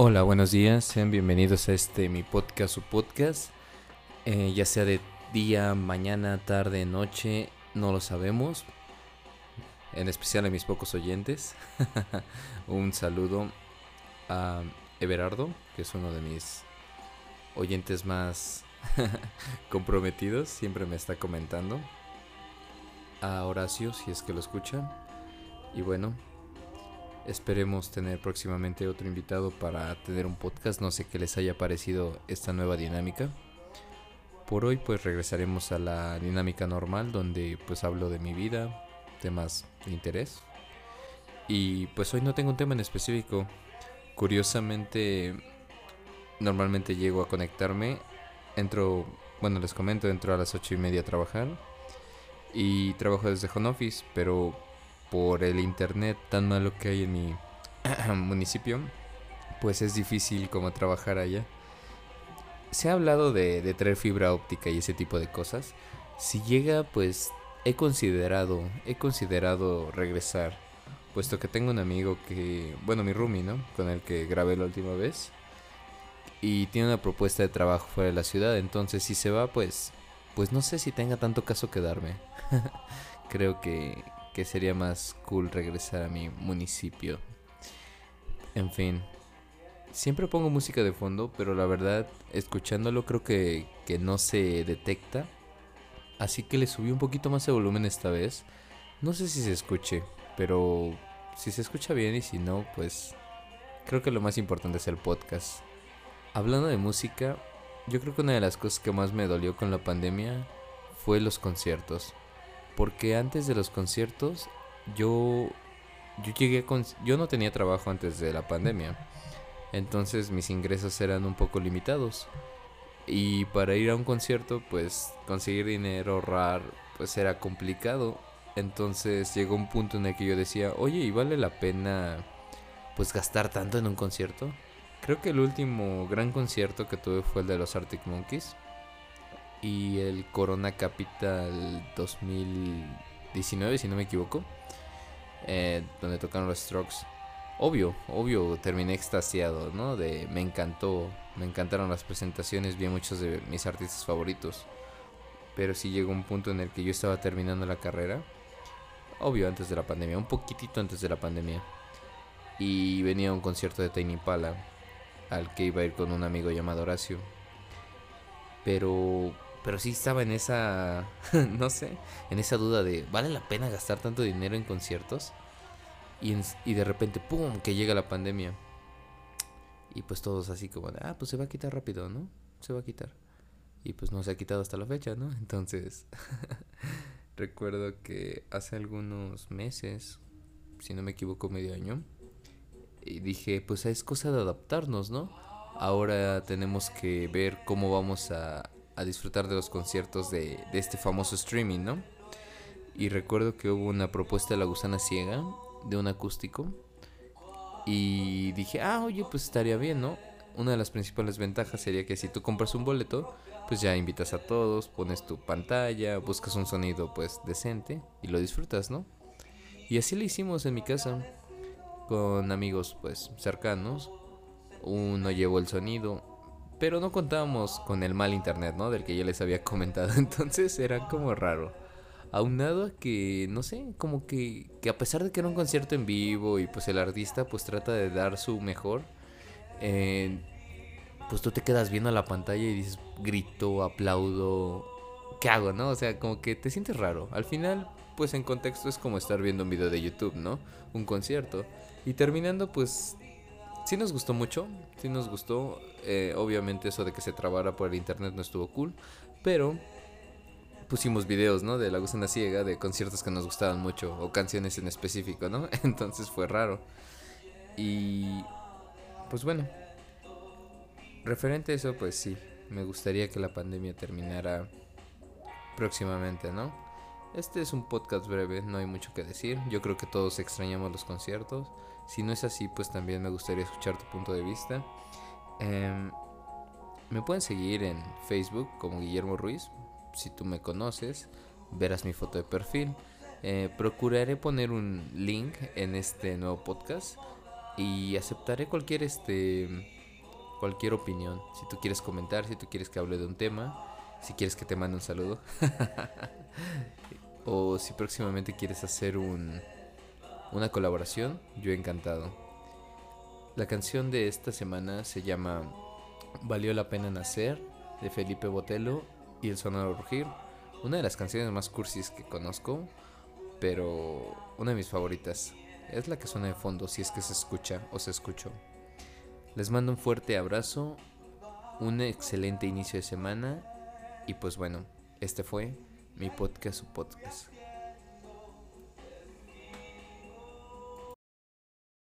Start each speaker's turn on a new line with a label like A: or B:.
A: Hola, buenos días, sean bienvenidos a este mi podcast o podcast, eh, ya sea de día, mañana, tarde, noche, no lo sabemos, en especial a mis pocos oyentes. Un saludo a Everardo, que es uno de mis oyentes más comprometidos, siempre me está comentando. A Horacio, si es que lo escucha. Y bueno, esperemos tener próximamente otro invitado para tener un podcast. No sé qué les haya parecido esta nueva dinámica. Por hoy pues regresaremos a la dinámica normal donde pues hablo de mi vida, temas de interés. Y pues hoy no tengo un tema en específico. Curiosamente, normalmente llego a conectarme. Entro, bueno, les comento, entro a las ocho y media a trabajar. Y trabajo desde home office, pero por el internet tan malo que hay en mi municipio, pues es difícil como trabajar allá. Se ha hablado de, traer fibra óptica y ese tipo de cosas. Si llega, pues he considerado, he considerado regresar, puesto que tengo un amigo que, bueno, mi roomie, ¿no? Con el que grabé la última vez. Y tiene una propuesta de trabajo fuera de la ciudad, entonces si se va, pues, pues no sé si tenga tanto caso quedarme. Creo que, que sería más cool regresar a mi municipio. En fin, siempre pongo música de fondo, pero la verdad, escuchándolo creo que, que no se detecta Así que le subí un poquito más de volumen esta vez. No sé si se escuche, pero si se escucha bien y si no, pues creo que lo más importante es el podcast. Hablando de música, yo creo que una de las cosas que más me dolió con la pandemia fue los conciertos. Porque antes de los conciertos, yo yo llegué con yo no tenía trabajo antes de la pandemia. Entonces mis ingresos eran un poco limitados. Y para ir a un concierto, pues conseguir dinero, ahorrar, pues era complicado. Entonces llegó un punto en el que yo decía, oye, ¿y vale la pena pues gastar tanto en un concierto? Creo que el último gran concierto que tuve fue el de los Arctic Monkeys y el Corona Capital 2019, si no me equivoco, eh, donde tocaron los Strokes obvio, obvio, terminé extasiado, ¿no? De me encantó, me encantaron las presentaciones, vi a muchos de mis artistas favoritos. Pero sí llegó un punto en el que yo estaba terminando la carrera. Obvio, antes de la pandemia, un poquitito antes de la pandemia. Y venía un concierto de Tiny al que iba a ir con un amigo llamado Horacio. Pero pero sí estaba en esa, no sé, en esa duda de, ¿vale la pena gastar tanto dinero en conciertos? Y, de repente, ¡pum!, que llega la pandemia. Y pues todos así como, ah, pues se va a quitar rápido, ¿no? Se va a quitar. Y pues no se ha quitado hasta la fecha, ¿no? Entonces, recuerdo que hace algunos meses, si no me equivoco, medio año, y dije, pues es cosa de adaptarnos, ¿no? Ahora tenemos que ver cómo vamos a, a disfrutar de los conciertos de, de este famoso streaming, ¿no? Y recuerdo que hubo una propuesta de la gusana ciega de un acústico. Y dije, ah, oye, pues estaría bien, ¿no? Una de las principales ventajas sería que si tú compras un boleto, pues ya invitas a todos, pones tu pantalla, buscas un sonido pues decente y lo disfrutas, ¿no? Y así lo hicimos en mi casa, con amigos pues cercanos. Uno llevó el sonido, pero no contábamos con el mal internet, ¿no? Del que ya les había comentado, entonces era como raro aunado a que, no sé, como que, que a pesar de que era un concierto en vivo y pues el artista pues trata de dar su mejor, eh, pues tú te quedas viendo la pantalla y dices, grito, aplaudo, ¿qué hago, no? O sea, como que te sientes raro. Al final, pues en contexto es como estar viendo un video de YouTube, ¿no? Un concierto. Y terminando, pues sí nos gustó mucho, sí nos gustó. Eh, obviamente eso de que se trabara por el internet no estuvo cool, pero pusimos videos, ¿no? De La Gusana Ciega, de conciertos que nos gustaban mucho, o canciones en específico, ¿no? Entonces fue raro. Y pues bueno, referente a eso, pues sí, me gustaría que la pandemia terminara próximamente, ¿no? Este es un podcast breve, no hay mucho que decir. Yo creo que todos extrañamos los conciertos. Si no es así, pues también me gustaría escuchar tu punto de vista. Em, me pueden seguir en Facebook como Guillermo Ruiz si tú me conoces, verás mi foto de perfil. Eh, procuraré poner un link en este nuevo podcast y aceptaré cualquier este cualquier opinión. Si tú quieres comentar, si tú quieres que hable de un tema, si quieres que te mande un saludo. o si próximamente quieres hacer un una colaboración, yo encantado. La canción de esta semana se llama Valió la pena nacer de Felipe Botelo y El Sonoro Rugir. Una de las canciones más cursis que conozco, pero una de mis favoritas. Es la que suena de fondo si es que se escucha o se escuchó. Les mando un fuerte abrazo, un excelente inicio de semana y pues bueno, este fue mi podcast su podcast.